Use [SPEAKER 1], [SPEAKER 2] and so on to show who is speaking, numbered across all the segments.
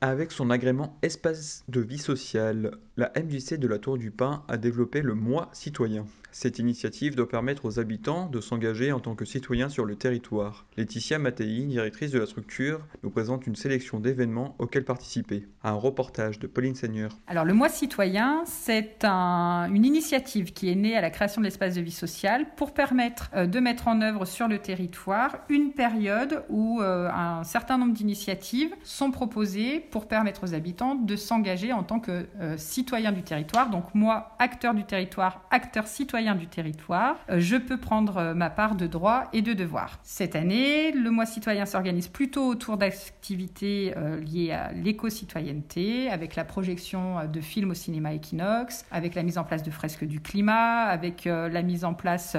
[SPEAKER 1] Avec son agrément Espace de vie sociale, la MJC de la Tour du Pin a développé le Mois citoyen. Cette initiative doit permettre aux habitants de s'engager en tant que citoyens sur le territoire. Laetitia Mattei, directrice de la structure, nous présente une sélection d'événements auxquels participer. Un reportage de Pauline Seigneur.
[SPEAKER 2] Alors le mois citoyen, c'est un- une initiative qui est née à la création de l'espace de vie sociale pour permettre euh, de mettre en œuvre sur le territoire une période où euh, un certain nombre d'initiatives sont proposées pour permettre aux habitants de s'engager en tant que euh, citoyens du territoire. Donc moi, acteur du territoire, acteur citoyen du territoire, euh, je peux prendre euh, ma part de droits et de devoirs. Cette année, le mois citoyen s'organise plutôt autour d'activités euh, liées à l'éco-citoyenneté, avec la projection de films au cinéma Equinox, avec la mise en place de fresques du climat, avec la mise en place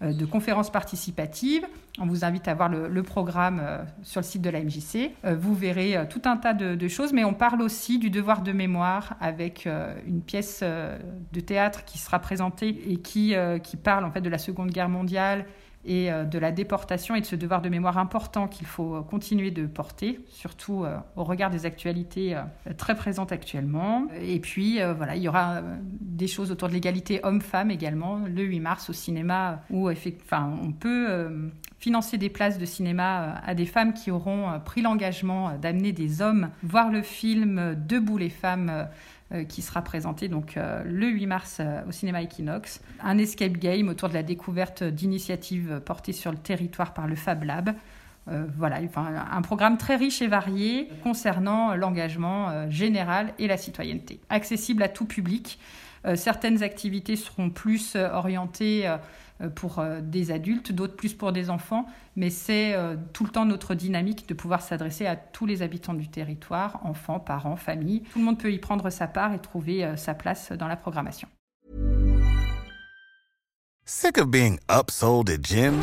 [SPEAKER 2] de conférences participatives. On vous invite à voir le, programme euh, sur le site de la MJC. Euh, vous verrez euh, tout un tas de, de choses, mais on parle aussi du devoir de mémoire avec une pièce de théâtre qui sera présentée et qui, qui parle en fait de la Seconde Guerre mondiale et euh, de la déportation et de ce devoir de mémoire important qu'il faut euh, continuer de porter, surtout euh, au regard des actualités très présentes actuellement. Et puis voilà, il y aura des choses autour de l'égalité homme-femme également le 8 mars au cinéma où enfin, on peut financer des places de cinéma à des femmes qui auront pris l'engagement d'amener des hommes voir le film Debout les femmes qui sera présenté euh, le 8 mars euh, au cinéma Equinox. Un escape game autour de la découverte d'initiatives portées sur le territoire par le Fab Lab. Euh, voilà, enfin, un programme très riche et varié concernant l'engagement euh, général et la citoyenneté. Accessible à tout public. Euh, certaines activités seront plus euh, orientées euh, euh, pour euh, des adultes, d'autres plus pour des enfants, mais c'est euh, tout le temps notre dynamique de pouvoir s'adresser à tous les habitants du territoire, enfants, parents, familles. Tout le monde peut y prendre sa part et trouver euh, sa place dans la programmation.
[SPEAKER 3] Sick of being upsold at gyms?